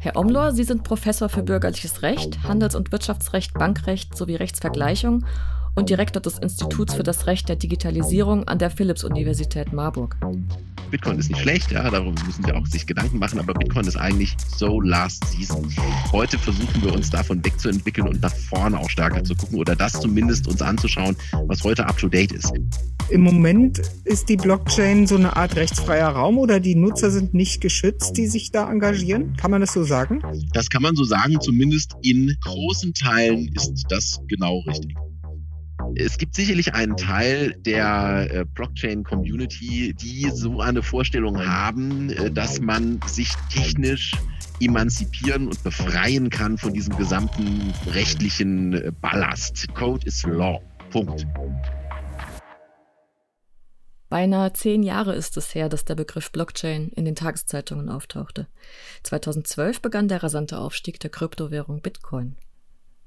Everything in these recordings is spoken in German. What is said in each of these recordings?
Herr Omlor, Sie sind Professor für bürgerliches Recht, Handels- und Wirtschaftsrecht, Bankrecht sowie Rechtsvergleichung und Direktor des Instituts für das Recht der Digitalisierung an der Philipps-Universität Marburg. Bitcoin ist nicht schlecht, ja, darüber müssen Sie auch sich Gedanken machen, aber Bitcoin ist eigentlich so last season. Heute versuchen wir uns davon wegzuentwickeln und nach vorne auch stärker zu gucken oder das zumindest uns anzuschauen, was heute up to date ist. Im Moment ist die Blockchain so eine Art rechtsfreier Raum oder die Nutzer sind nicht geschützt, die sich da engagieren? Kann man das so sagen? Das kann man so sagen, zumindest in großen Teilen ist das genau richtig. Es gibt sicherlich einen Teil der äh, Blockchain-Community, die so eine Vorstellung haben, äh, dass man sich technisch emanzipieren und befreien kann von diesem gesamten rechtlichen äh, Ballast. Code is Law. Punkt. Beinahe zehn Jahre ist es her, dass der Begriff Blockchain in den Tageszeitungen auftauchte. 2012 begann der rasante Aufstieg der Kryptowährung Bitcoin.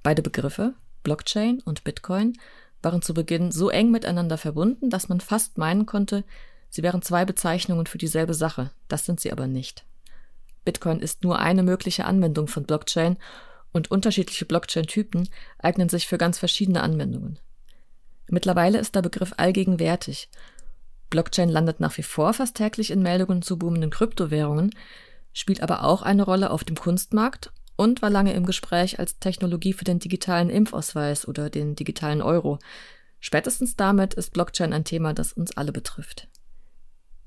Beide Begriffe, Blockchain und Bitcoin, waren zu Beginn so eng miteinander verbunden, dass man fast meinen konnte, sie wären zwei Bezeichnungen für dieselbe Sache. Das sind sie aber nicht. Bitcoin ist nur eine mögliche Anwendung von Blockchain und unterschiedliche Blockchain-Typen eignen sich für ganz verschiedene Anwendungen. Mittlerweile ist der Begriff allgegenwärtig. Blockchain landet nach wie vor fast täglich in Meldungen zu boomenden Kryptowährungen, spielt aber auch eine Rolle auf dem Kunstmarkt und war lange im Gespräch als Technologie für den digitalen Impfausweis oder den digitalen Euro. Spätestens damit ist Blockchain ein Thema, das uns alle betrifft.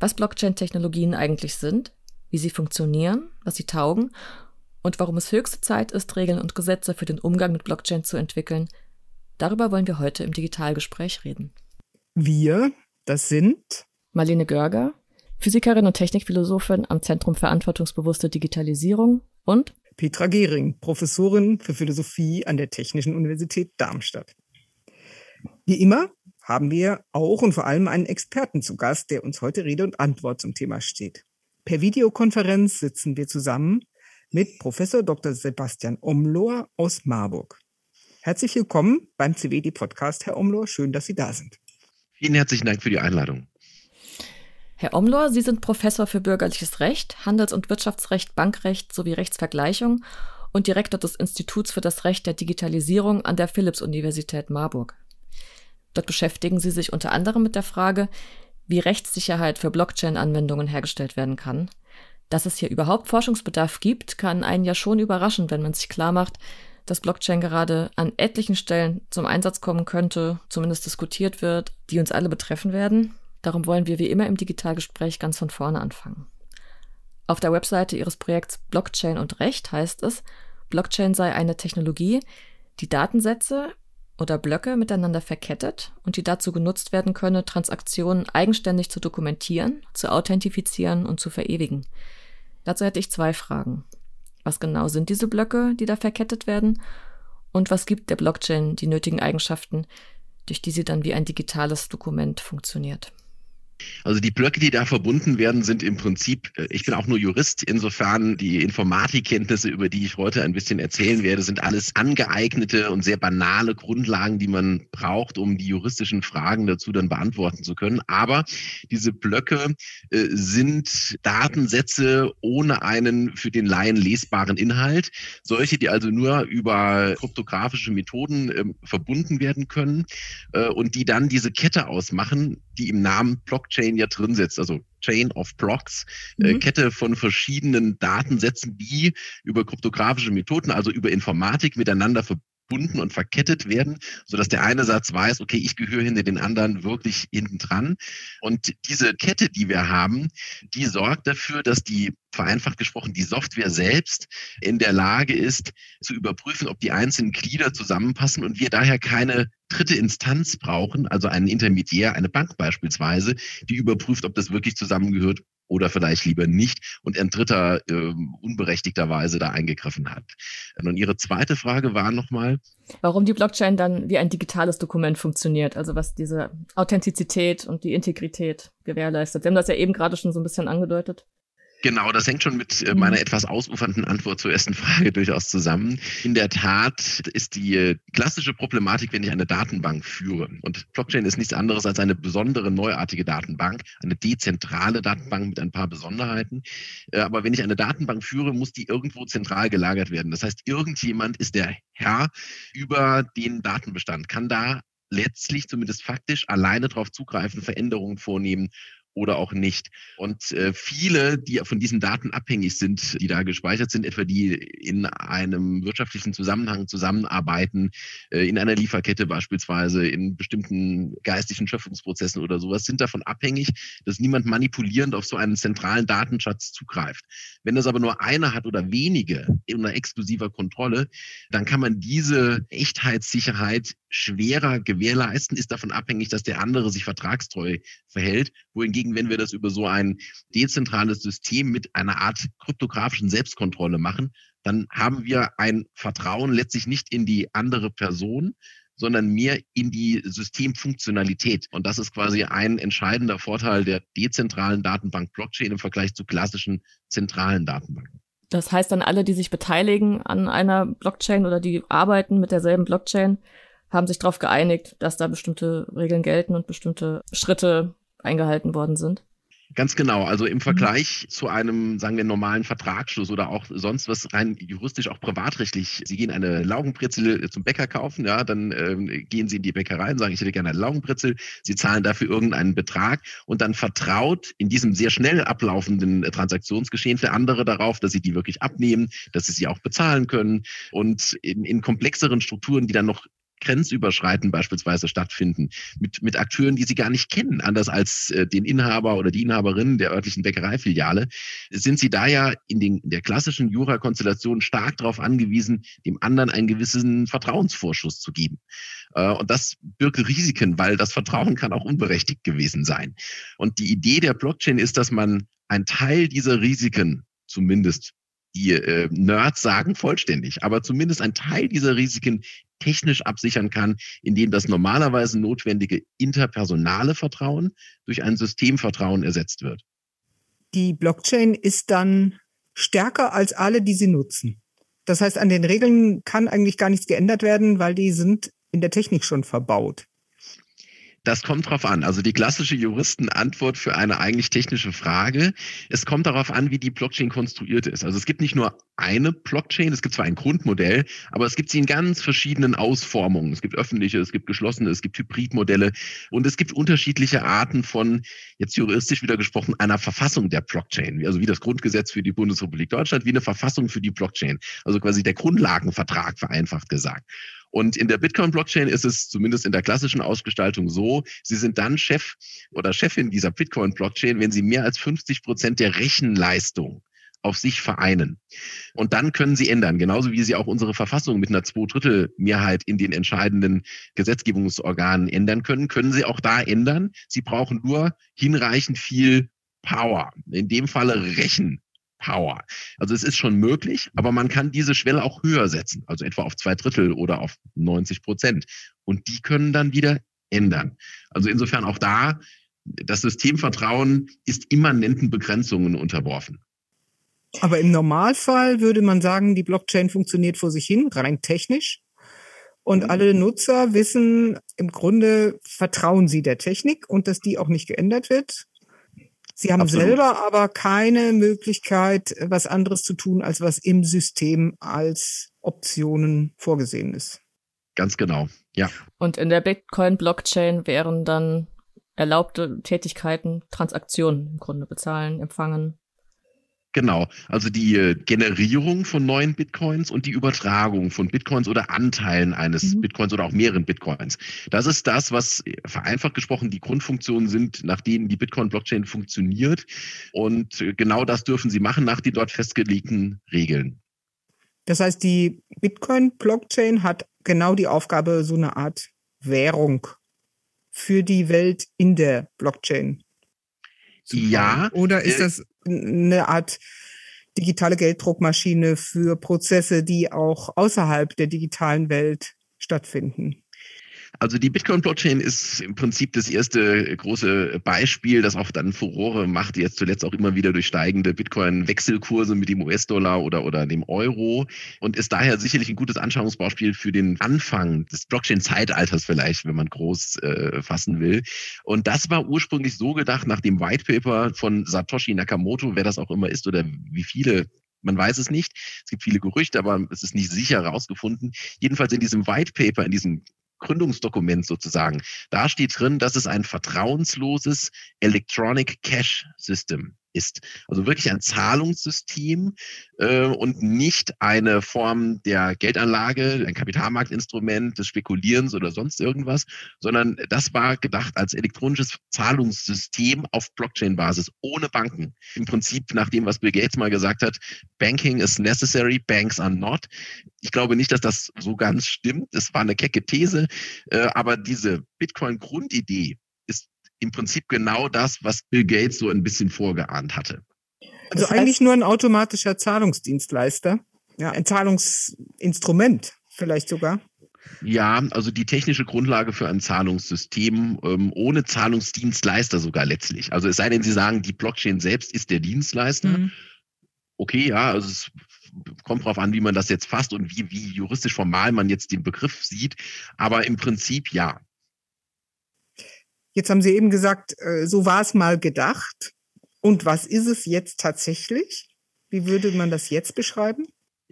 Was Blockchain-Technologien eigentlich sind, wie sie funktionieren, was sie taugen und warum es höchste Zeit ist, Regeln und Gesetze für den Umgang mit Blockchain zu entwickeln, darüber wollen wir heute im Digitalgespräch reden. Wir, das sind Marlene Görger, Physikerin und Technikphilosophin am Zentrum Verantwortungsbewusste Digitalisierung und Petra Gehring, Professorin für Philosophie an der Technischen Universität Darmstadt. Wie immer haben wir auch und vor allem einen Experten zu Gast, der uns heute Rede und Antwort zum Thema steht. Per Videokonferenz sitzen wir zusammen mit Professor Dr. Sebastian Omlohr aus Marburg. Herzlich willkommen beim CWD Podcast, Herr Omlohr. Schön, dass Sie da sind. Vielen herzlichen Dank für die Einladung. Herr Omlor, Sie sind Professor für bürgerliches Recht, Handels- und Wirtschaftsrecht, Bankrecht sowie Rechtsvergleichung und Direktor des Instituts für das Recht der Digitalisierung an der Philipps-Universität Marburg. Dort beschäftigen Sie sich unter anderem mit der Frage, wie Rechtssicherheit für Blockchain-Anwendungen hergestellt werden kann. Dass es hier überhaupt Forschungsbedarf gibt, kann einen ja schon überraschen, wenn man sich klar macht, dass Blockchain gerade an etlichen Stellen zum Einsatz kommen könnte, zumindest diskutiert wird, die uns alle betreffen werden. Darum wollen wir wie immer im Digitalgespräch ganz von vorne anfangen. Auf der Webseite ihres Projekts Blockchain und Recht heißt es, Blockchain sei eine Technologie, die Datensätze oder Blöcke miteinander verkettet und die dazu genutzt werden könne, Transaktionen eigenständig zu dokumentieren, zu authentifizieren und zu verewigen. Dazu hätte ich zwei Fragen. Was genau sind diese Blöcke, die da verkettet werden? Und was gibt der Blockchain die nötigen Eigenschaften, durch die sie dann wie ein digitales Dokument funktioniert? Also die Blöcke, die da verbunden werden, sind im Prinzip, äh, ich bin auch nur Jurist, insofern die Informatikkenntnisse, über die ich heute ein bisschen erzählen werde, sind alles angeeignete und sehr banale Grundlagen, die man braucht, um die juristischen Fragen dazu dann beantworten zu können. Aber diese Blöcke äh, sind Datensätze ohne einen für den Laien lesbaren Inhalt. Solche, die also nur über kryptografische Methoden äh, verbunden werden können äh, und die dann diese Kette ausmachen, die im Namen Blockchain ja drin sitzt, also Chain of Blocks, äh, mhm. äh, Kette von verschiedenen Datensätzen, die über kryptografische Methoden, also über Informatik miteinander verbunden verbunden und verkettet werden, so dass der eine Satz weiß, okay, ich gehöre hinter den anderen wirklich hinten dran. Und diese Kette, die wir haben, die sorgt dafür, dass die vereinfacht gesprochen, die Software selbst in der Lage ist, zu überprüfen, ob die einzelnen Glieder zusammenpassen und wir daher keine dritte Instanz brauchen, also einen Intermediär, eine Bank beispielsweise, die überprüft, ob das wirklich zusammengehört oder vielleicht lieber nicht und ein Dritter äh, unberechtigterweise da eingegriffen hat. Und Ihre zweite Frage war nochmal. Warum die Blockchain dann wie ein digitales Dokument funktioniert, also was diese Authentizität und die Integrität gewährleistet. Sie haben das ja eben gerade schon so ein bisschen angedeutet. Genau, das hängt schon mit äh, meiner mhm. etwas ausufernden Antwort zur ersten Frage durchaus zusammen. In der Tat ist die äh, klassische Problematik, wenn ich eine Datenbank führe. Und Blockchain ist nichts anderes als eine besondere, neuartige Datenbank, eine dezentrale Datenbank mit ein paar Besonderheiten. Äh, aber wenn ich eine Datenbank führe, muss die irgendwo zentral gelagert werden. Das heißt, irgendjemand ist der Herr über den Datenbestand, kann da letztlich zumindest faktisch alleine darauf zugreifen, Veränderungen vornehmen oder auch nicht. Und äh, viele, die von diesen Daten abhängig sind, die da gespeichert sind, etwa die in einem wirtschaftlichen Zusammenhang zusammenarbeiten, äh, in einer Lieferkette beispielsweise, in bestimmten geistigen Schöpfungsprozessen oder sowas, sind davon abhängig, dass niemand manipulierend auf so einen zentralen Datenschatz zugreift. Wenn das aber nur einer hat oder wenige unter exklusiver Kontrolle, dann kann man diese Echtheitssicherheit schwerer gewährleisten, ist davon abhängig, dass der andere sich vertragstreu verhält, wohingegen hingegen, wenn wir das über so ein dezentrales System mit einer Art kryptografischen Selbstkontrolle machen, dann haben wir ein Vertrauen letztlich nicht in die andere Person, sondern mehr in die Systemfunktionalität. Und das ist quasi ein entscheidender Vorteil der dezentralen Datenbank Blockchain im Vergleich zu klassischen zentralen Datenbanken. Das heißt dann alle, die sich beteiligen an einer Blockchain oder die arbeiten mit derselben Blockchain, haben sich darauf geeinigt, dass da bestimmte Regeln gelten und bestimmte Schritte eingehalten worden sind? Ganz genau. Also im mhm. Vergleich zu einem, sagen wir, normalen Vertragsschluss oder auch sonst was rein juristisch, auch privatrechtlich. Sie gehen eine Laugenbrezel zum Bäcker kaufen, ja, dann ähm, gehen Sie in die Bäckerei und sagen, ich hätte gerne eine Laugenbrezel. Sie zahlen dafür irgendeinen Betrag und dann vertraut in diesem sehr schnell ablaufenden Transaktionsgeschehen für andere darauf, dass Sie die wirklich abnehmen, dass Sie sie auch bezahlen können. Und in, in komplexeren Strukturen, die dann noch grenzüberschreitend beispielsweise stattfinden, mit, mit Akteuren, die sie gar nicht kennen, anders als äh, den Inhaber oder die Inhaberin der örtlichen Bäckereifiliale, sind sie da ja in, den, in der klassischen Jura-Konstellation stark darauf angewiesen, dem anderen einen gewissen Vertrauensvorschuss zu geben. Äh, und das birgt Risiken, weil das Vertrauen kann auch unberechtigt gewesen sein. Und die Idee der Blockchain ist, dass man einen Teil dieser Risiken zumindest die äh, Nerds sagen vollständig, aber zumindest ein Teil dieser Risiken technisch absichern kann, indem das normalerweise notwendige interpersonale Vertrauen durch ein Systemvertrauen ersetzt wird. Die Blockchain ist dann stärker als alle, die sie nutzen. Das heißt, an den Regeln kann eigentlich gar nichts geändert werden, weil die sind in der Technik schon verbaut. Das kommt drauf an. Also die klassische Juristenantwort für eine eigentlich technische Frage. Es kommt darauf an, wie die Blockchain konstruiert ist. Also es gibt nicht nur eine Blockchain, es gibt zwar ein Grundmodell, aber es gibt sie in ganz verschiedenen Ausformungen. Es gibt öffentliche, es gibt geschlossene, es gibt Hybridmodelle und es gibt unterschiedliche Arten von, jetzt juristisch wieder gesprochen, einer Verfassung der Blockchain. Also wie das Grundgesetz für die Bundesrepublik Deutschland, wie eine Verfassung für die Blockchain. Also quasi der Grundlagenvertrag vereinfacht gesagt. Und in der Bitcoin-Blockchain ist es zumindest in der klassischen Ausgestaltung so, Sie sind dann Chef oder Chefin dieser Bitcoin-Blockchain, wenn Sie mehr als 50 Prozent der Rechenleistung auf sich vereinen. Und dann können sie ändern, genauso wie sie auch unsere Verfassung mit einer Zweidrittelmehrheit in den entscheidenden Gesetzgebungsorganen ändern können, können sie auch da ändern. Sie brauchen nur hinreichend viel Power, in dem Falle Rechen, Power. Also es ist schon möglich, aber man kann diese Schwelle auch höher setzen, also etwa auf zwei Drittel oder auf 90 Prozent. Und die können dann wieder ändern. Also insofern auch da, das Systemvertrauen ist immanenten Begrenzungen unterworfen. Aber im Normalfall würde man sagen, die Blockchain funktioniert vor sich hin, rein technisch. Und mhm. alle Nutzer wissen, im Grunde vertrauen sie der Technik und dass die auch nicht geändert wird. Sie haben Absolut. selber aber keine Möglichkeit, was anderes zu tun, als was im System als Optionen vorgesehen ist. Ganz genau, ja. Und in der Bitcoin-Blockchain wären dann erlaubte Tätigkeiten, Transaktionen im Grunde bezahlen, empfangen, Genau, also die äh, Generierung von neuen Bitcoins und die Übertragung von Bitcoins oder Anteilen eines mhm. Bitcoins oder auch mehreren Bitcoins. Das ist das, was äh, vereinfacht gesprochen die Grundfunktionen sind, nach denen die Bitcoin-Blockchain funktioniert. Und äh, genau das dürfen sie machen nach den dort festgelegten Regeln. Das heißt, die Bitcoin-Blockchain hat genau die Aufgabe, so eine Art Währung für die Welt in der Blockchain ja. Oder ist das eine Art digitale Gelddruckmaschine für Prozesse, die auch außerhalb der digitalen Welt stattfinden? Also die Bitcoin-Blockchain ist im Prinzip das erste große Beispiel, das auch dann Furore macht, jetzt zuletzt auch immer wieder durch steigende Bitcoin-Wechselkurse mit dem US-Dollar oder, oder dem Euro und ist daher sicherlich ein gutes Anschauungsbeispiel für den Anfang des Blockchain-Zeitalters vielleicht, wenn man groß äh, fassen will. Und das war ursprünglich so gedacht nach dem White Paper von Satoshi Nakamoto, wer das auch immer ist oder wie viele man weiß es nicht. Es gibt viele Gerüchte, aber es ist nicht sicher herausgefunden. Jedenfalls in diesem White Paper, in diesem Gründungsdokument sozusagen, da steht drin, dass es ein vertrauensloses Electronic Cash System ist. Also wirklich ein Zahlungssystem äh, und nicht eine Form der Geldanlage, ein Kapitalmarktinstrument des Spekulierens oder sonst irgendwas, sondern das war gedacht als elektronisches Zahlungssystem auf Blockchain-Basis, ohne Banken. Im Prinzip nach dem, was Bill Gates mal gesagt hat, Banking is necessary, banks are not. Ich glaube nicht, dass das so ganz stimmt. Es war eine kecke These, äh, aber diese Bitcoin-Grundidee im Prinzip genau das, was Bill Gates so ein bisschen vorgeahnt hatte. Also das heißt, eigentlich nur ein automatischer Zahlungsdienstleister, ja, ein Zahlungsinstrument vielleicht sogar. Ja, also die technische Grundlage für ein Zahlungssystem ähm, ohne Zahlungsdienstleister sogar letztlich. Also es sei denn, Sie sagen, die Blockchain selbst ist der Dienstleister. Mhm. Okay, ja, also es kommt darauf an, wie man das jetzt fasst und wie, wie juristisch formal man jetzt den Begriff sieht. Aber im Prinzip ja. Jetzt haben Sie eben gesagt, äh, so war es mal gedacht. Und was ist es jetzt tatsächlich? Wie würde man das jetzt beschreiben?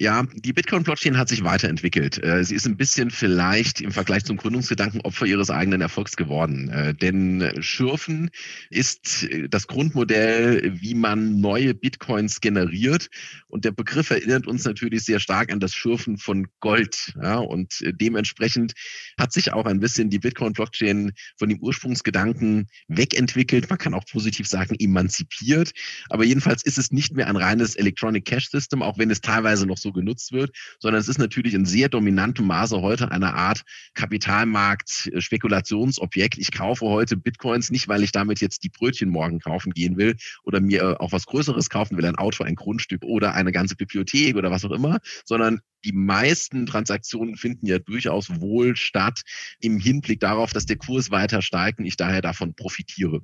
Ja, die Bitcoin-Blockchain hat sich weiterentwickelt. Äh, sie ist ein bisschen vielleicht im Vergleich zum Gründungsgedanken Opfer ihres eigenen Erfolgs geworden. Äh, denn Schürfen ist äh, das Grundmodell, wie man neue Bitcoins generiert. Und der Begriff erinnert uns natürlich sehr stark an das Schürfen von Gold. Ja, und dementsprechend hat sich auch ein bisschen die Bitcoin-Blockchain von dem Ursprungsgedanken wegentwickelt. Man kann auch positiv sagen, emanzipiert. Aber jedenfalls ist es nicht mehr ein reines Electronic Cash System, auch wenn es teilweise noch so genutzt wird, sondern es ist natürlich in sehr dominantem Maße heute eine Art Kapitalmarkt-Spekulationsobjekt. Ich kaufe heute Bitcoins nicht, weil ich damit jetzt die Brötchen morgen kaufen gehen will oder mir auch was Größeres kaufen will, ein Auto, ein Grundstück oder eine ganze Bibliothek oder was auch immer, sondern die meisten Transaktionen finden ja durchaus wohl statt im Hinblick darauf, dass der Kurs weiter steigt und ich daher davon profitiere.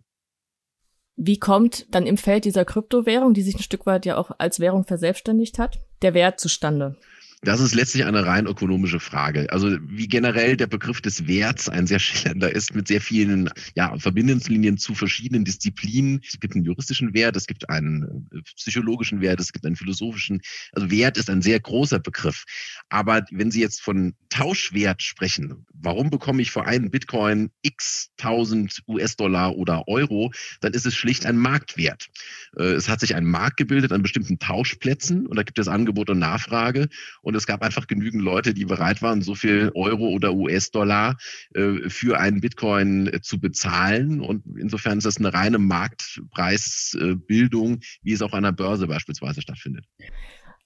Wie kommt dann im Feld dieser Kryptowährung, die sich ein Stück weit ja auch als Währung verselbstständigt hat, der Wert zustande? Das ist letztlich eine rein ökonomische Frage. Also wie generell der Begriff des Werts ein sehr schillernder ist mit sehr vielen ja, Verbindungslinien zu verschiedenen Disziplinen. Es gibt einen juristischen Wert, es gibt einen äh, psychologischen Wert, es gibt einen philosophischen. Also Wert ist ein sehr großer Begriff. Aber wenn Sie jetzt von Tauschwert sprechen, warum bekomme ich für einen Bitcoin x tausend US-Dollar oder Euro, dann ist es schlicht ein Marktwert. Äh, es hat sich ein Markt gebildet an bestimmten Tauschplätzen und da gibt es Angebot und Nachfrage. Und es gab einfach genügend Leute, die bereit waren, so viel Euro oder US-Dollar äh, für einen Bitcoin äh, zu bezahlen. Und insofern ist das eine reine Marktpreisbildung, wie es auch an der Börse beispielsweise stattfindet.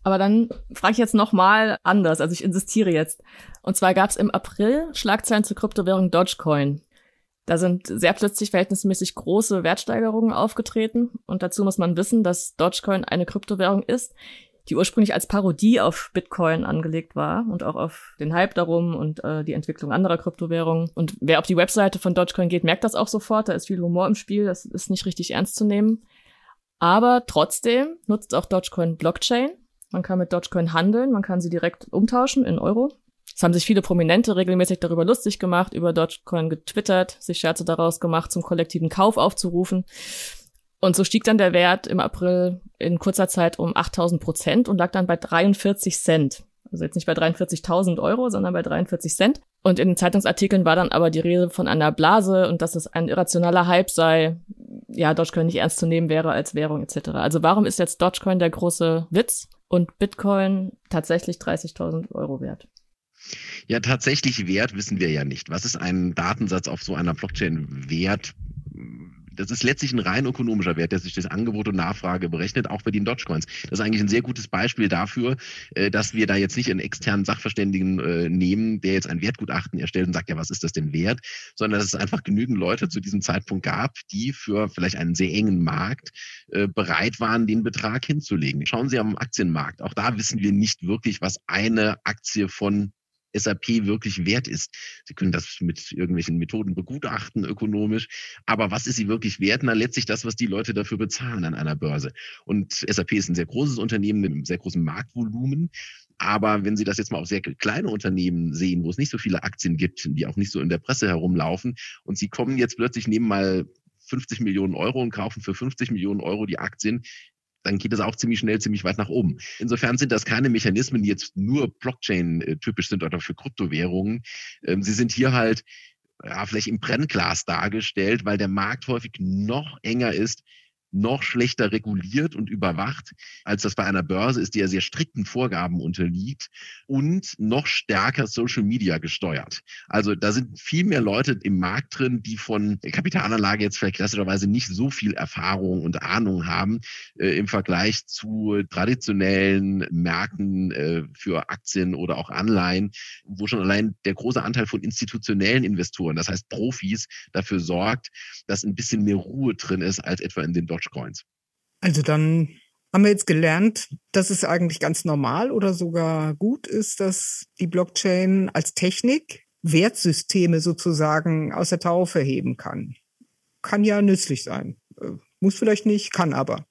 Aber dann frage ich jetzt nochmal anders. Also ich insistiere jetzt. Und zwar gab es im April Schlagzeilen zur Kryptowährung Dogecoin. Da sind sehr plötzlich verhältnismäßig große Wertsteigerungen aufgetreten. Und dazu muss man wissen, dass Dogecoin eine Kryptowährung ist, die ursprünglich als Parodie auf Bitcoin angelegt war und auch auf den Hype darum und äh, die Entwicklung anderer Kryptowährungen. Und wer auf die Webseite von Dogecoin geht, merkt das auch sofort. Da ist viel Humor im Spiel, das ist nicht richtig ernst zu nehmen. Aber trotzdem nutzt auch Dogecoin Blockchain. Man kann mit Dogecoin handeln, man kann sie direkt umtauschen in Euro. Es haben sich viele Prominente regelmäßig darüber lustig gemacht, über Dogecoin getwittert, sich Scherze daraus gemacht, zum kollektiven Kauf aufzurufen. Und so stieg dann der Wert im April in kurzer Zeit um 8000 Prozent und lag dann bei 43 Cent. Also jetzt nicht bei 43.000 Euro, sondern bei 43 Cent. Und in den Zeitungsartikeln war dann aber die Rede von einer Blase und dass es ein irrationaler Hype sei, ja, Dogecoin nicht ernst zu nehmen wäre als Währung etc. Also warum ist jetzt Dogecoin der große Witz und Bitcoin tatsächlich 30.000 Euro wert? Ja, tatsächlich wert wissen wir ja nicht. Was ist ein Datensatz auf so einer Blockchain wert? Das ist letztlich ein rein ökonomischer Wert, der sich das Angebot und Nachfrage berechnet, auch bei den Dogecoins. Das ist eigentlich ein sehr gutes Beispiel dafür, äh, dass wir da jetzt nicht einen externen Sachverständigen äh, nehmen, der jetzt ein Wertgutachten erstellt und sagt, ja, was ist das denn wert, sondern dass es einfach genügend Leute zu diesem Zeitpunkt gab, die für vielleicht einen sehr engen Markt äh, bereit waren, den Betrag hinzulegen. Schauen Sie am Aktienmarkt. Auch da wissen wir nicht wirklich, was eine Aktie von SAP wirklich wert ist. Sie können das mit irgendwelchen Methoden begutachten, ökonomisch. Aber was ist sie wirklich wert? Na, letztlich das, was die Leute dafür bezahlen an einer Börse. Und SAP ist ein sehr großes Unternehmen mit einem sehr großen Marktvolumen. Aber wenn Sie das jetzt mal auf sehr kleine Unternehmen sehen, wo es nicht so viele Aktien gibt, die auch nicht so in der Presse herumlaufen, und Sie kommen jetzt plötzlich nehmen mal 50 Millionen Euro und kaufen für 50 Millionen Euro die Aktien, dann geht das auch ziemlich schnell, ziemlich weit nach oben. Insofern sind das keine Mechanismen, die jetzt nur Blockchain-typisch sind oder für Kryptowährungen. Ähm, sie sind hier halt ja, vielleicht im Brennglas dargestellt, weil der Markt häufig noch enger ist noch schlechter reguliert und überwacht, als das bei einer Börse ist, die ja sehr strikten Vorgaben unterliegt und noch stärker Social Media gesteuert. Also da sind viel mehr Leute im Markt drin, die von Kapitalanlage jetzt vielleicht klassischerweise nicht so viel Erfahrung und Ahnung haben äh, im Vergleich zu traditionellen Märkten äh, für Aktien oder auch Anleihen, wo schon allein der große Anteil von institutionellen Investoren, das heißt Profis, dafür sorgt, dass ein bisschen mehr Ruhe drin ist als etwa in den Dogecoins. Also dann haben wir jetzt gelernt, dass es eigentlich ganz normal oder sogar gut ist, dass die Blockchain als Technik Wertsysteme sozusagen aus der Taufe heben kann. Kann ja nützlich sein. Äh, muss vielleicht nicht, kann aber.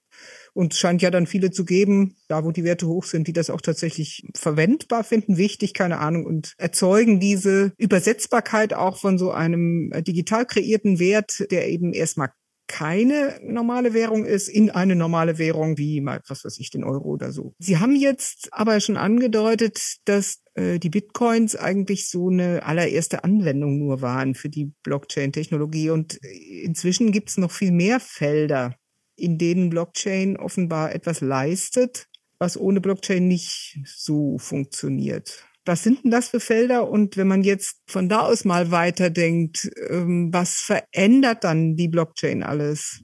Und es scheint ja dann viele zu geben, da wo die Werte hoch sind, die das auch tatsächlich verwendbar finden, wichtig, keine Ahnung, und erzeugen diese Übersetzbarkeit auch von so einem äh, digital kreierten Wert, der eben erstmal keine normale Währung ist, in eine normale Währung wie mal, was weiß ich, den Euro oder so. Sie haben jetzt aber schon angedeutet, dass äh, die Bitcoins eigentlich so eine allererste Anwendung nur waren für die Blockchain-Technologie. Und äh, inzwischen gibt es noch viel mehr Felder, in denen Blockchain offenbar etwas leistet, was ohne Blockchain nicht so funktioniert. Was sind denn das für Felder? Und wenn man jetzt von da aus mal weiterdenkt, ähm, was verändert dann die Blockchain alles?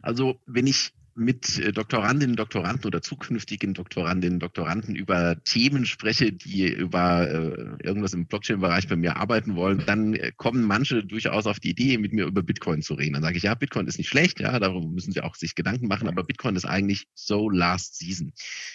Also wenn ich mit äh, Doktorandinnen, Doktoranden oder zukünftigen Doktorandinnen, Doktoranden über Themen spreche, die über äh, irgendwas im Blockchain-Bereich bei mir arbeiten wollen, dann äh, kommen manche durchaus auf die Idee, mit mir über Bitcoin zu reden. Dann sage ich, ja, Bitcoin ist nicht schlecht, ja, darüber müssen sie auch sich Gedanken machen, aber Bitcoin ist eigentlich so last season.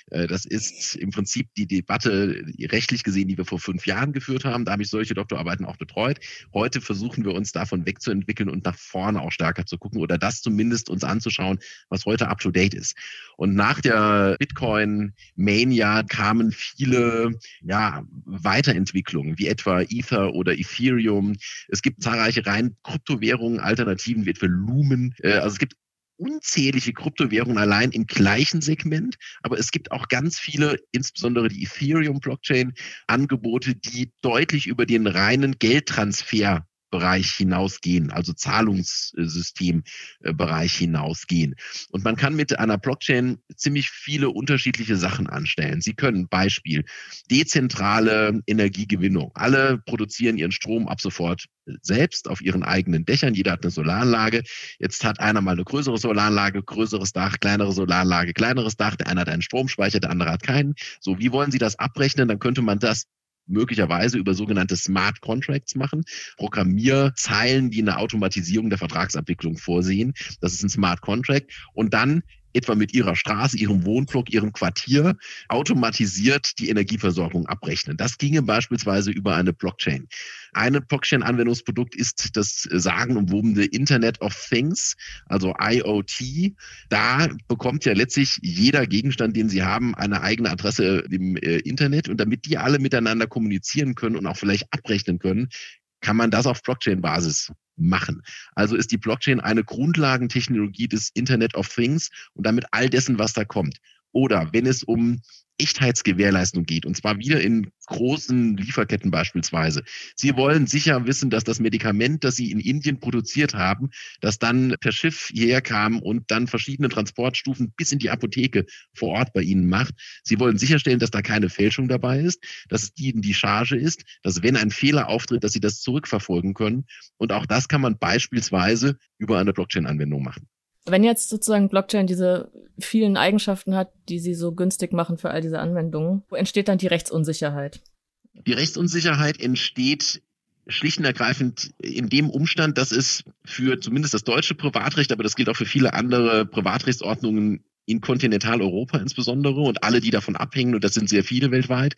Das ist im Prinzip die Debatte rechtlich gesehen, die wir vor fünf Jahren geführt haben. Da habe ich solche Doktorarbeiten auch betreut. Heute versuchen wir uns davon wegzuentwickeln und nach vorne auch stärker zu gucken oder das zumindest uns anzuschauen, was heute up to date ist. Und nach der Bitcoin-Mania kamen viele ja, Weiterentwicklungen, wie etwa Ether oder Ethereum. Es gibt zahlreiche rein Kryptowährungen, Alternativen wie etwa Lumen. Äh, also es gibt unzählige Kryptowährungen allein im gleichen Segment, aber es gibt auch ganz viele, insbesondere die Ethereum-Blockchain, Angebote, die deutlich über den reinen Geldtransfer Bereich hinausgehen, also Zahlungssystembereich hinausgehen. Und man kann mit einer Blockchain ziemlich viele unterschiedliche Sachen anstellen. Sie können Beispiel dezentrale Energiegewinnung. Alle produzieren ihren Strom ab sofort selbst auf ihren eigenen Dächern. Jeder hat eine Solaranlage. Jetzt hat einer mal eine größere Solaranlage, größeres Dach, kleinere Solaranlage, kleineres Dach. Der eine hat einen Stromspeicher, der andere hat keinen. So, wie wollen Sie das abrechnen? Dann könnte man das möglicherweise über sogenannte Smart Contracts machen, Programmierzeilen, die eine Automatisierung der Vertragsabwicklung vorsehen. Das ist ein Smart Contract. Und dann etwa mit ihrer Straße, ihrem Wohnblock, ihrem Quartier automatisiert die Energieversorgung abrechnen. Das ginge beispielsweise über eine Blockchain. Eine Blockchain-Anwendungsprodukt ist das sagenumwobene Internet of Things, also IoT. Da bekommt ja letztlich jeder Gegenstand, den Sie haben, eine eigene Adresse im äh, Internet. Und damit die alle miteinander kommunizieren können und auch vielleicht abrechnen können, kann man das auf Blockchain-Basis machen. Also ist die Blockchain eine Grundlagentechnologie des Internet of Things und damit all dessen, was da kommt. Oder wenn es um Echtheitsgewährleistung geht, und zwar wieder in großen Lieferketten beispielsweise. Sie wollen sicher wissen, dass das Medikament, das Sie in Indien produziert haben, das dann per Schiff hierher kam und dann verschiedene Transportstufen bis in die Apotheke vor Ort bei Ihnen macht. Sie wollen sicherstellen, dass da keine Fälschung dabei ist, dass es Ihnen die Charge ist, dass wenn ein Fehler auftritt, dass Sie das zurückverfolgen können. Und auch das kann man beispielsweise über eine Blockchain-Anwendung machen. Wenn jetzt sozusagen Blockchain diese vielen Eigenschaften hat, die sie so günstig machen für all diese Anwendungen, wo entsteht dann die Rechtsunsicherheit? Die Rechtsunsicherheit entsteht schlicht und ergreifend in dem Umstand, dass es für zumindest das deutsche Privatrecht, aber das gilt auch für viele andere Privatrechtsordnungen in Kontinentaleuropa insbesondere und alle, die davon abhängen, und das sind sehr viele weltweit,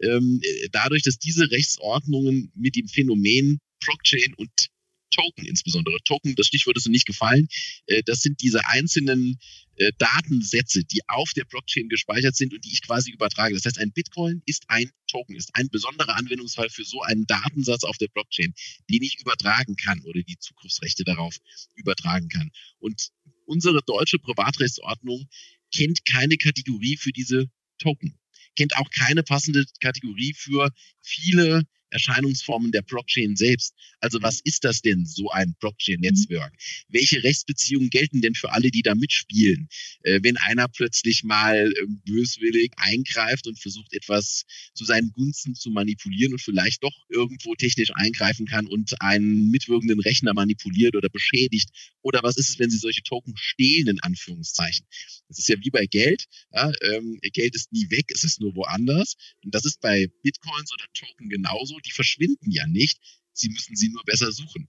ähm, dadurch, dass diese Rechtsordnungen mit dem Phänomen Blockchain und Token insbesondere. Token, das Stichwort ist noch nicht gefallen. Äh, das sind diese einzelnen äh, Datensätze, die auf der Blockchain gespeichert sind und die ich quasi übertrage. Das heißt, ein Bitcoin ist ein Token, ist ein besonderer Anwendungsfall für so einen Datensatz auf der Blockchain, den ich übertragen kann oder die Zugriffsrechte darauf übertragen kann. Und unsere deutsche Privatrechtsordnung kennt keine Kategorie für diese Token, kennt auch keine passende Kategorie für viele Erscheinungsformen der Blockchain selbst. Also was ist das denn, so ein Blockchain-Netzwerk? Mhm. Welche Rechtsbeziehungen gelten denn für alle, die da mitspielen? Äh, wenn einer plötzlich mal äh, böswillig eingreift und versucht, etwas zu seinen Gunsten zu manipulieren und vielleicht doch irgendwo technisch eingreifen kann und einen mitwirkenden Rechner manipuliert oder beschädigt? Oder was ist es, wenn sie solche Token stehlen, in Anführungszeichen? Das ist ja wie bei Geld. Ja, ähm, Geld ist nie weg, es ist nur woanders. Und das ist bei Bitcoins oder Token genauso die verschwinden ja nicht. Sie müssen sie nur besser suchen.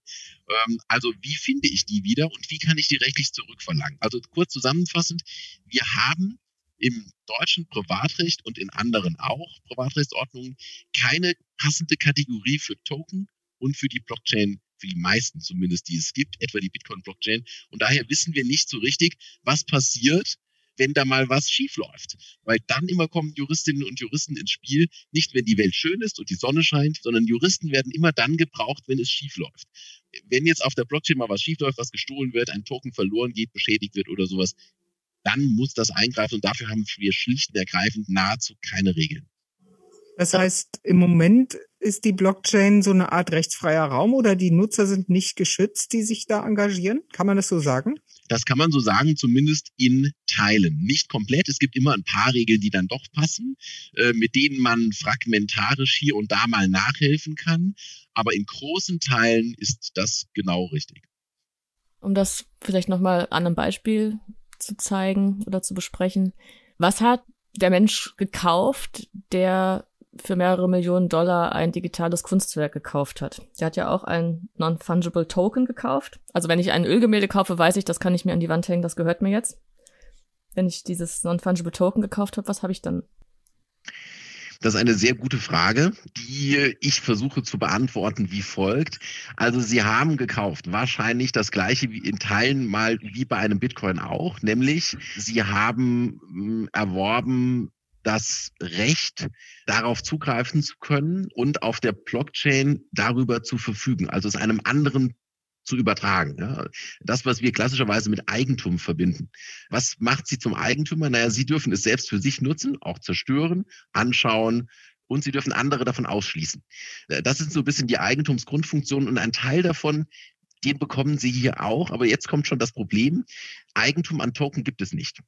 Ähm, also wie finde ich die wieder und wie kann ich die rechtlich zurückverlangen? Also kurz zusammenfassend, wir haben im deutschen Privatrecht und in anderen auch Privatrechtsordnungen keine passende Kategorie für Token und für die Blockchain, für die meisten zumindest, die es gibt, etwa die Bitcoin-Blockchain. Und daher wissen wir nicht so richtig, was passiert, wenn da mal was schief läuft. Weil dann immer kommen Juristinnen und Juristen ins Spiel, nicht wenn die Welt schön ist und die Sonne scheint, sondern Juristen werden immer dann gebraucht, wenn es schief läuft. Wenn jetzt auf der Blockchain mal was schief läuft, was gestohlen wird, ein Token verloren geht, beschädigt wird oder sowas, dann muss das eingreifen und dafür haben wir schlicht und ergreifend nahezu keine Regeln. Das heißt, im Moment ist die Blockchain so eine Art rechtsfreier Raum oder die Nutzer sind nicht geschützt, die sich da engagieren? Kann man das so sagen? Das kann man so sagen, zumindest in Teilen. Nicht komplett. Es gibt immer ein paar Regeln, die dann doch passen, äh, mit denen man fragmentarisch hier und da mal nachhelfen kann. Aber in großen Teilen ist das genau richtig. Um das vielleicht nochmal an einem Beispiel zu zeigen oder zu besprechen. Was hat der Mensch gekauft, der für mehrere Millionen Dollar ein digitales Kunstwerk gekauft hat. Der hat ja auch ein Non-Fungible Token gekauft. Also wenn ich ein Ölgemälde kaufe, weiß ich, das kann ich mir an die Wand hängen, das gehört mir jetzt. Wenn ich dieses Non-Fungible Token gekauft habe, was habe ich dann? Das ist eine sehr gute Frage, die ich versuche zu beantworten wie folgt. Also Sie haben gekauft wahrscheinlich das gleiche wie in Teilen mal wie bei einem Bitcoin auch, nämlich Sie haben hm, erworben das Recht, darauf zugreifen zu können und auf der Blockchain darüber zu verfügen, also es einem anderen zu übertragen. Ja. Das, was wir klassischerweise mit Eigentum verbinden. Was macht sie zum Eigentümer? Naja, sie dürfen es selbst für sich nutzen, auch zerstören, anschauen, und sie dürfen andere davon ausschließen. Äh, das sind so ein bisschen die Eigentumsgrundfunktionen und ein Teil davon, den bekommen sie hier auch. Aber jetzt kommt schon das Problem. Eigentum an Token gibt es nicht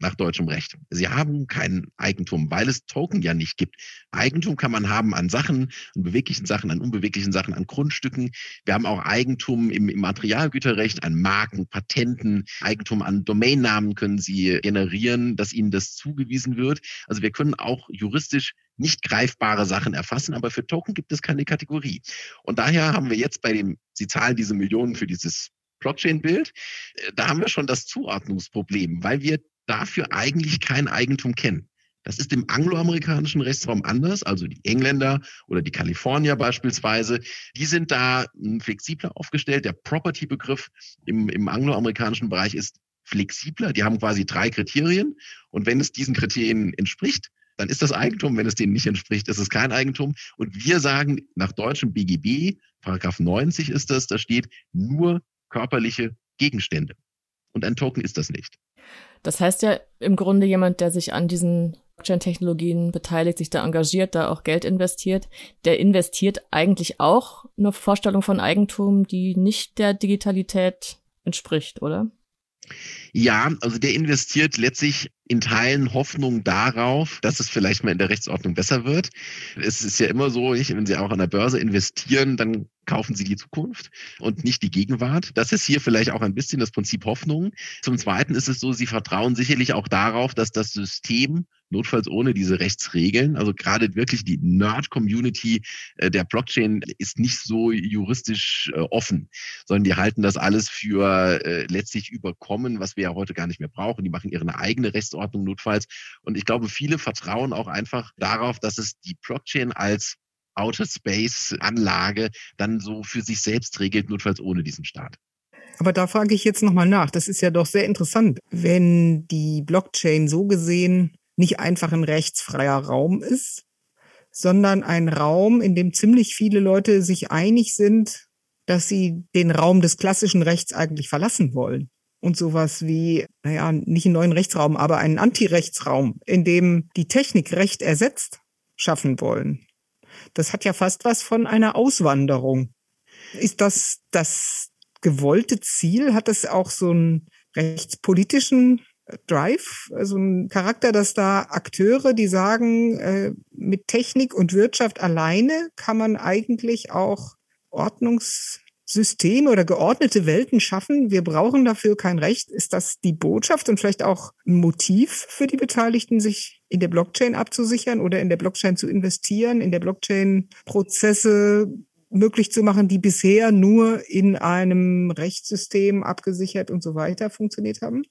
nach deutschem Recht. Sie haben kein Eigentum, weil es Token ja nicht gibt. Eigentum kann man haben an Sachen, an beweglichen Sachen, an unbeweglichen Sachen, an Grundstücken. Wir haben auch Eigentum im, im Materialgüterrecht, an Marken, Patenten, Eigentum an Domainnamen können Sie generieren, dass Ihnen das zugewiesen wird. Also wir können auch juristisch nicht greifbare Sachen erfassen, aber für Token gibt es keine Kategorie. Und daher haben wir jetzt bei dem, Sie zahlen diese Millionen für dieses Blockchain-Bild, äh, da haben wir schon das Zuordnungsproblem, weil wir dafür eigentlich kein Eigentum kennen. Das ist im angloamerikanischen Rechtsraum anders, also die Engländer oder die Kalifornier beispielsweise, die sind da hm, flexibler aufgestellt. Der Property-Begriff im, im angloamerikanischen Bereich ist flexibler. Die haben quasi drei Kriterien und wenn es diesen Kriterien entspricht, dann ist das Eigentum. Wenn es denen nicht entspricht, ist es kein Eigentum. Und wir sagen nach deutschem BGB, Paragraph 90 ist das, da steht nur körperliche Gegenstände. Und ein Token ist das nicht. Das heißt ja im Grunde jemand, der sich an diesen Blockchain-Technologien beteiligt, sich da engagiert, da auch Geld investiert, der investiert eigentlich auch eine Vorstellung von Eigentum, die nicht der Digitalität entspricht, oder? Ja, also der investiert letztlich in Teilen Hoffnung darauf, dass es vielleicht mal in der Rechtsordnung besser wird. Es ist ja immer so, wenn Sie auch an der Börse investieren, dann kaufen Sie die Zukunft und nicht die Gegenwart. Das ist hier vielleicht auch ein bisschen das Prinzip Hoffnung. Zum Zweiten ist es so, Sie vertrauen sicherlich auch darauf, dass das System notfalls ohne diese Rechtsregeln. Also gerade wirklich die Nerd-Community äh, der Blockchain ist nicht so juristisch äh, offen, sondern die halten das alles für äh, letztlich überkommen, was wir ja heute gar nicht mehr brauchen. Die machen ihre eigene Rechtsordnung notfalls. Und ich glaube, viele vertrauen auch einfach darauf, dass es die Blockchain als Outer Space Anlage dann so für sich selbst regelt, notfalls ohne diesen Staat. Aber da frage ich jetzt nochmal nach. Das ist ja doch sehr interessant. Wenn die Blockchain so gesehen nicht einfach ein rechtsfreier Raum ist, sondern ein Raum, in dem ziemlich viele Leute sich einig sind, dass sie den Raum des klassischen Rechts eigentlich verlassen wollen. Und sowas wie, naja, nicht einen neuen Rechtsraum, aber einen Antirechtsraum, in dem die Technik Recht ersetzt, schaffen wollen. Das hat ja fast was von einer Auswanderung. Ist das das gewollte Ziel? Hat das auch so einen rechtspolitischen Drive, also ein Charakter, dass da Akteure, die sagen, äh, mit Technik und Wirtschaft alleine kann man eigentlich auch Ordnungssysteme oder geordnete Welten schaffen. Wir brauchen dafür kein Recht. Ist das die Botschaft und vielleicht auch ein Motiv für die Beteiligten, sich in der Blockchain abzusichern oder in der Blockchain zu investieren, in der Blockchain Prozesse möglich zu machen, die bisher nur in einem Rechtssystem abgesichert und so weiter funktioniert haben?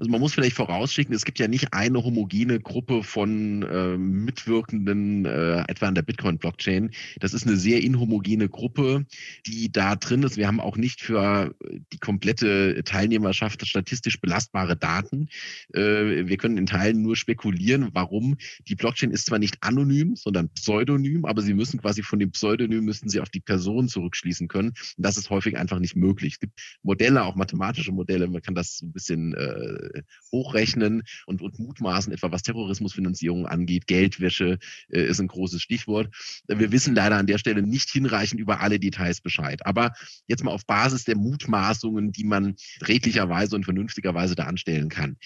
Also man muss vielleicht vorausschicken, es gibt ja nicht eine homogene Gruppe von äh, Mitwirkenden, äh, etwa an der Bitcoin-Blockchain. Das ist eine sehr inhomogene Gruppe, die da drin ist. Wir haben auch nicht für die komplette Teilnehmerschaft statistisch belastbare Daten. Äh, wir können in Teilen nur spekulieren, warum. Die Blockchain ist zwar nicht anonym, sondern pseudonym, aber sie müssen quasi von dem Pseudonym müssten sie auf die Person zurückschließen können. Und das ist häufig einfach nicht möglich. Es gibt Modelle, auch mathematische Modelle, man kann das ein bisschen äh, äh, hochrechnen und, und mutmaßen, etwa was Terrorismusfinanzierung angeht. Geldwäsche äh, ist ein großes Stichwort. Wir wissen leider an der Stelle nicht hinreichend über alle Details Bescheid. Aber jetzt mal auf Basis der Mutmaßungen, die man redlicherweise und vernünftigerweise da anstellen kann.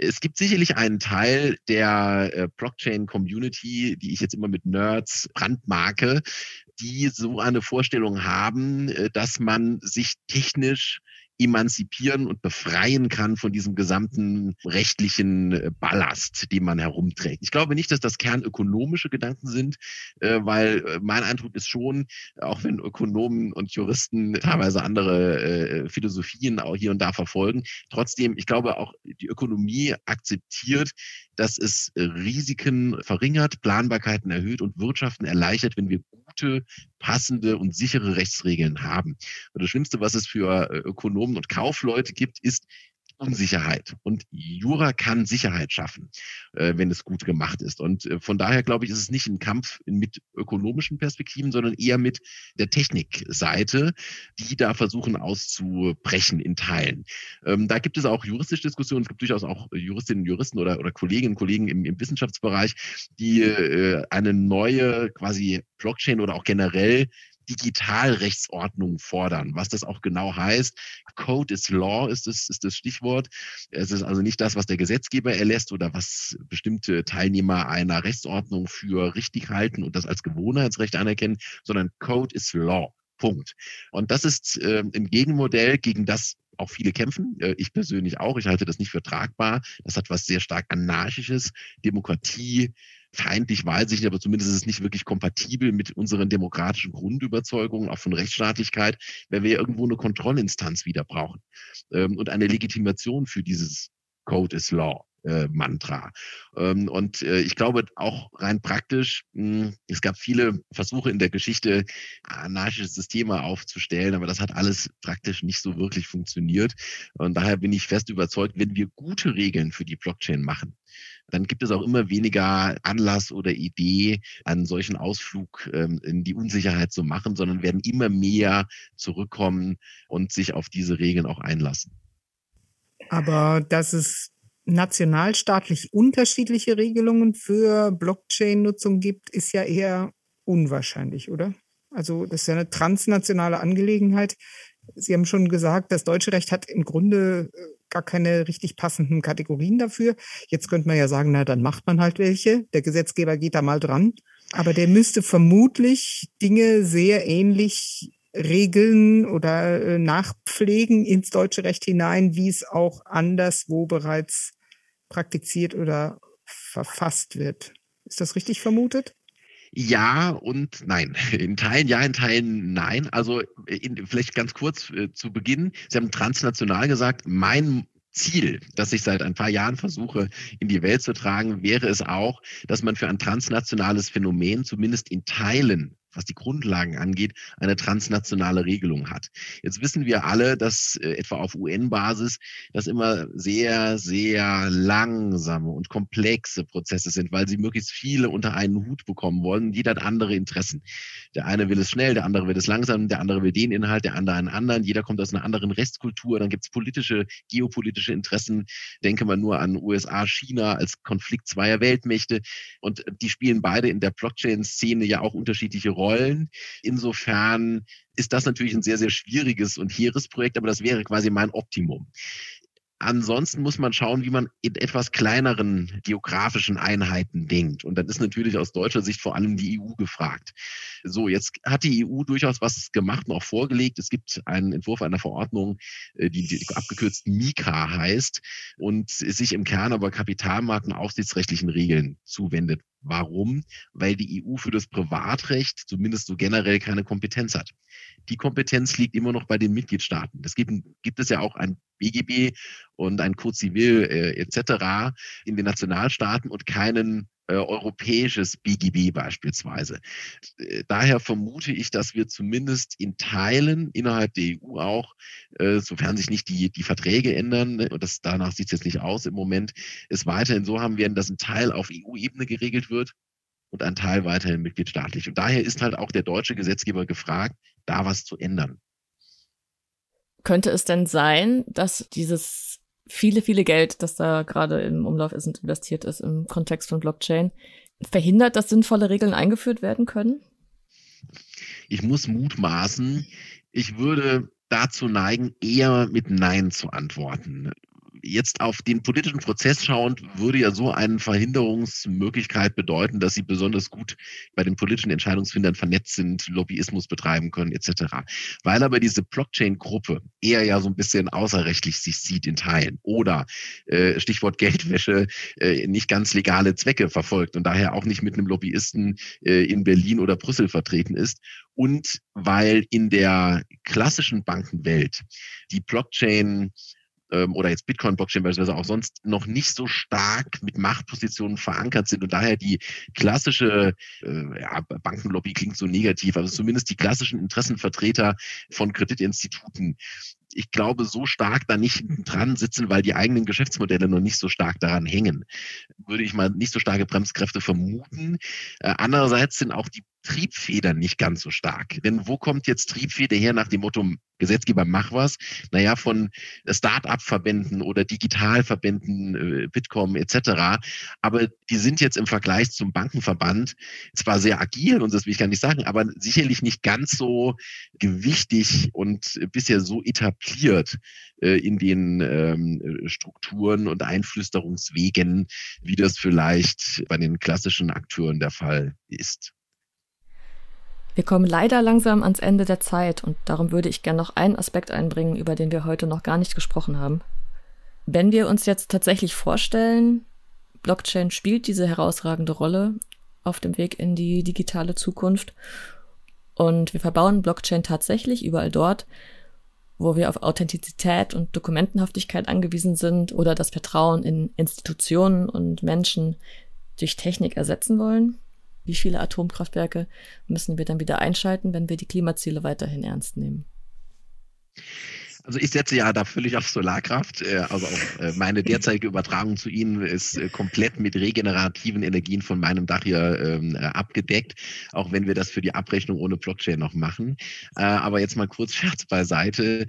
Es gibt sicherlich einen Teil der äh, Blockchain-Community, die ich jetzt immer mit Nerds brandmarke, die so eine Vorstellung haben, äh, dass man sich technisch emanzipieren und befreien kann von diesem gesamten rechtlichen äh, Ballast, den man herumträgt. Ich glaube nicht, dass das kernökonomische Gedanken sind, äh, weil äh, mein Eindruck ist schon, auch wenn Ökonomen und Juristen teilweise andere Philosophien auch hier und da verfolgen, trotzdem, ich glaube auch die Ökonomie akzeptiert, dass es Risiken verringert, Planbarkeiten erhöht und Wirtschaften erleichtert, wenn wir gute, passende und sichere Rechtsregeln haben. Und das Schlimmste, was es für Ökonomen und Kaufleute gibt, ist Unsicherheit. Und Jura kann Sicherheit schaffen, äh, wenn es gut gemacht ist. Und äh, von daher glaube ich, ist es nicht ein Kampf mit ökonomischen Perspektiven, sondern eher mit der Technikseite, die da versuchen auszubrechen in Teilen. Ähm, da gibt es auch juristische Diskussionen. Es gibt durchaus auch Juristinnen und Juristen oder, oder Kolleginnen und Kollegen im, im Wissenschaftsbereich, die äh, eine neue quasi Blockchain oder auch generell Digitalrechtsordnung fordern. Was das auch genau heißt, Code is Law ist das, ist das Stichwort. Es ist also nicht das, was der Gesetzgeber erlässt oder was bestimmte Teilnehmer einer Rechtsordnung für richtig halten und das als Gewohnheitsrecht anerkennen, sondern Code is Law. Punkt. Und das ist äh, im Gegenmodell gegen das auch viele kämpfen. Äh, ich persönlich auch. Ich halte das nicht für tragbar. Das hat was sehr stark anarchisches. Demokratie feindlich weiß ich nicht, aber zumindest ist es nicht wirklich kompatibel mit unseren demokratischen Grundüberzeugungen, auch von Rechtsstaatlichkeit, weil wir irgendwo eine Kontrollinstanz wieder brauchen ähm, und eine Legitimation für dieses Code is Law. Äh, Mantra. Ähm, und äh, ich glaube auch rein praktisch, mh, es gab viele Versuche in der Geschichte, anarchische Systeme aufzustellen, aber das hat alles praktisch nicht so wirklich funktioniert. Und daher bin ich fest überzeugt, wenn wir gute Regeln für die Blockchain machen, dann gibt es auch immer weniger Anlass oder Idee, einen solchen Ausflug ähm, in die Unsicherheit zu machen, sondern werden immer mehr zurückkommen und sich auf diese Regeln auch einlassen. Aber dass es nationalstaatlich unterschiedliche Regelungen für Blockchain-Nutzung gibt, ist ja eher unwahrscheinlich, oder? Also das ist ja eine transnationale Angelegenheit. Sie haben schon gesagt, das deutsche Recht hat im Grunde äh, gar keine richtig passenden Kategorien dafür. Jetzt könnte man ja sagen, na, dann macht man halt welche. Der Gesetzgeber geht da mal dran. Aber der müsste vermutlich Dinge sehr ähnlich regeln oder äh, nachpflegen ins deutsche Recht hinein, wie es auch anderswo bereits praktiziert oder verfasst wird. Ist das richtig vermutet? Ja und nein. In Teilen ja, in Teilen nein. Also in, vielleicht ganz kurz äh, zu Beginn. Sie haben transnational gesagt, mein Ziel, das ich seit ein paar Jahren versuche in die Welt zu tragen, wäre es auch, dass man für ein transnationales Phänomen zumindest in Teilen was die Grundlagen angeht, eine transnationale Regelung hat. Jetzt wissen wir alle, dass äh, etwa auf UN-Basis das immer sehr, sehr langsame und komplexe Prozesse sind, weil sie möglichst viele unter einen Hut bekommen wollen. Jeder hat andere Interessen. Der eine will es schnell, der andere will es langsam, der andere will den Inhalt, der andere einen anderen. Jeder kommt aus einer anderen Rechtskultur. Dann gibt es politische, geopolitische Interessen. Denke mal nur an USA, China als Konflikt zweier Weltmächte. Und die spielen beide in der Blockchain-Szene ja auch unterschiedliche Rollen. Insofern ist das natürlich ein sehr, sehr schwieriges und hehres Projekt, aber das wäre quasi mein Optimum. Ansonsten muss man schauen, wie man in etwas kleineren geografischen Einheiten denkt. Und dann ist natürlich aus deutscher Sicht vor allem die EU gefragt. So, jetzt hat die EU durchaus was gemacht und auch vorgelegt. Es gibt einen Entwurf einer Verordnung, äh, die abgekürzt MIKA heißt und sich im Kern aber Kapitalmarkt- aufsichtsrechtlichen Regeln zuwendet. Warum? Weil die EU für das Privatrecht zumindest so generell keine Kompetenz hat. Die Kompetenz liegt immer noch bei den Mitgliedstaaten. Es gibt, gibt es ja auch ein BGB und ein Code Civil äh, etc. in den Nationalstaaten und keinen äh, europäisches BGB beispielsweise. Äh, daher vermute ich, dass wir zumindest in Teilen innerhalb der EU auch, äh, sofern sich nicht die, die Verträge ändern, ne, und das, danach sieht es jetzt nicht aus im Moment, es weiterhin so haben werden, dass ein Teil auf EU-Ebene geregelt wird und ein Teil weiterhin mitgliedstaatlich. Und daher ist halt auch der deutsche Gesetzgeber gefragt, da was zu ändern. Könnte es denn sein, dass dieses viele, viele Geld, das da gerade im Umlauf ist und investiert ist im Kontext von Blockchain, verhindert, dass sinnvolle Regeln eingeführt werden können? Ich muss mutmaßen, ich würde dazu neigen, eher mit Nein zu antworten jetzt auf den politischen Prozess schauend, würde ja so eine Verhinderungsmöglichkeit bedeuten, dass sie besonders gut bei den politischen Entscheidungsfindern vernetzt sind, Lobbyismus betreiben können etc. Weil aber diese Blockchain-Gruppe eher ja so ein bisschen außerrechtlich sich sieht in Teilen oder äh, Stichwort Geldwäsche äh, nicht ganz legale Zwecke verfolgt und daher auch nicht mit einem Lobbyisten äh, in Berlin oder Brüssel vertreten ist und weil in der klassischen Bankenwelt die Blockchain ähm, oder jetzt Bitcoin-Blockchain beispielsweise auch sonst noch nicht so stark mit Machtpositionen verankert sind und daher die klassische äh, ja, Bankenlobby klingt so negativ, also zumindest die klassischen Interessenvertreter von Kreditinstituten ich glaube, so stark da nicht dran sitzen, weil die eigenen Geschäftsmodelle noch nicht so stark daran hängen. Würde ich mal nicht so starke Bremskräfte vermuten. Äh, andererseits sind auch die Triebfedern nicht ganz so stark. Denn wo kommt jetzt Triebfeder her nach dem Motto, Gesetzgeber mach was? Naja, von Start-up-Verbänden oder Digitalverbänden, äh, Bitkom etc. Aber die sind jetzt im Vergleich zum Bankenverband zwar sehr agil, und das will ich gar nicht sagen, aber sicherlich nicht ganz so gewichtig und bisher so etabliert äh, in den ähm, Strukturen und Einflüsterungswegen, wie das vielleicht bei den klassischen Akteuren der Fall ist. Wir kommen leider langsam ans Ende der Zeit und darum würde ich gerne noch einen Aspekt einbringen, über den wir heute noch gar nicht gesprochen haben. Wenn wir uns jetzt tatsächlich vorstellen, Blockchain spielt diese herausragende Rolle auf dem Weg in die digitale Zukunft und wir verbauen Blockchain tatsächlich überall dort, wo wir auf Authentizität und Dokumentenhaftigkeit angewiesen sind oder das Vertrauen in Institutionen und Menschen durch Technik ersetzen wollen wie viele Atomkraftwerke müssen wir dann wieder einschalten, wenn wir die Klimaziele weiterhin ernst nehmen? Also ich setze ja da völlig auf Solarkraft. Also auch äh, meine derzeitige Übertragung zu Ihnen ist äh, komplett mit regenerativen Energien von meinem Dach hier ähm, abgedeckt, auch wenn wir das für die Abrechnung ohne Blockchain noch machen. Aber jetzt mal kurz Scherz beiseite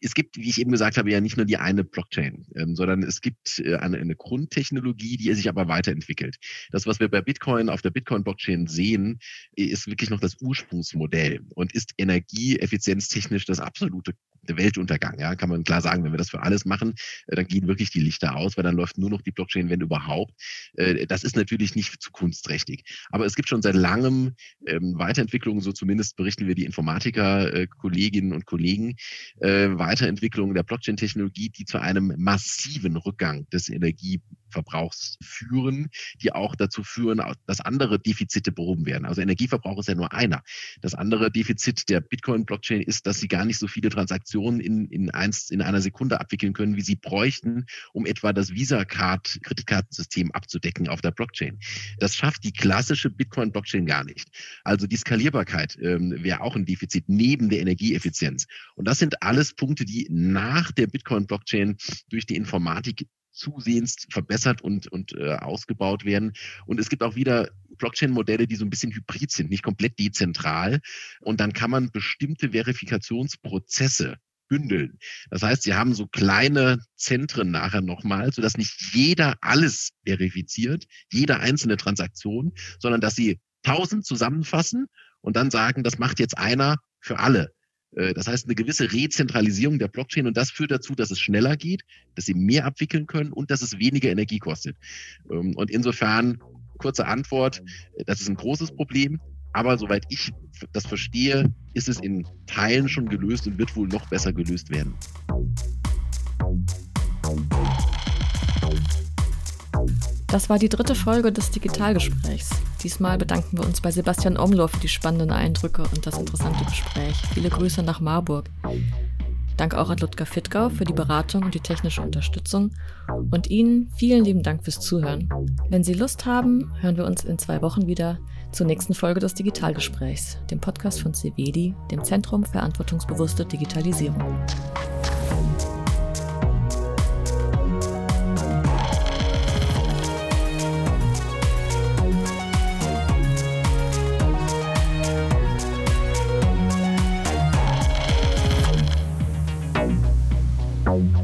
es gibt, wie ich eben gesagt habe, ja nicht nur die eine Blockchain, ähm, sondern es gibt äh, eine, eine, Grundtechnologie, die sich aber weiterentwickelt. Das, was wir bei Bitcoin auf der Bitcoin-Blockchain sehen, ist wirklich noch das Ursprungsmodell und ist energieeffizienztechnisch das absolute Weltuntergang. Ja, kann man klar sagen, wenn wir das für alles machen, äh, dann gehen wirklich die Lichter aus, weil dann läuft nur noch die Blockchain, wenn überhaupt. Äh, das ist natürlich nicht zukunftsträchtig. Aber es gibt schon seit langem ähm, Weiterentwicklungen, so zumindest berichten wir die Informatiker-Kolleginnen äh, und Kollegen, Weiterentwicklungen der Blockchain-Technologie, die zu einem massiven Rückgang des Energie Verbrauchs führen, die auch dazu führen, dass andere Defizite behoben werden. Also Energieverbrauch ist ja nur einer. Das andere Defizit der Bitcoin-Blockchain ist, dass sie gar nicht so viele Transaktionen in, in, eins, in einer Sekunde abwickeln können, wie sie bräuchten, um etwa das Visa-Card-Kreditkartensystem abzudecken auf der Blockchain. Das schafft die klassische Bitcoin-Blockchain gar nicht. Also die Skalierbarkeit ähm, wäre auch ein Defizit neben der Energieeffizienz. Und das sind alles Punkte, die nach der Bitcoin-Blockchain durch die Informatik zusehends verbessert und, und äh, ausgebaut werden. Und es gibt auch wieder Blockchain-Modelle, die so ein bisschen hybrid sind, nicht komplett dezentral. Und dann kann man bestimmte Verifikationsprozesse bündeln. Das heißt, sie haben so kleine Zentren nachher nochmal, sodass nicht jeder alles verifiziert, jede einzelne Transaktion, sondern dass sie tausend zusammenfassen und dann sagen, das macht jetzt einer für alle. Äh, das heißt, eine gewisse Rezentralisierung der Blockchain und das führt dazu, dass es schneller geht, dass sie mehr abwickeln können und dass es weniger Energie kostet. Ähm, und insofern, kurze Antwort, das ist ein großes Problem, aber soweit ich das verstehe, ist es in Teilen schon gelöst und wird wohl noch besser gelöst werden. Das war die dritte Folge des Digitalgesprächs. Diesmal bedanken wir uns bei Sebastian Omlohr für die spannenden Eindrücke und das interessante Gespräch. Viele Grüße nach Marburg. Danke auch an Ludger Fittgau für die Beratung und die technische Unterstützung. Und Ihnen vielen lieben Dank fürs Zuhören. Wenn Sie Lust haben, hören wir uns in zwei Wochen wieder zur nächsten Folge des Digitalgesprächs, dem Podcast von CVEDI, dem Zentrum verantwortungsbewusste Digitalisierung. Wow.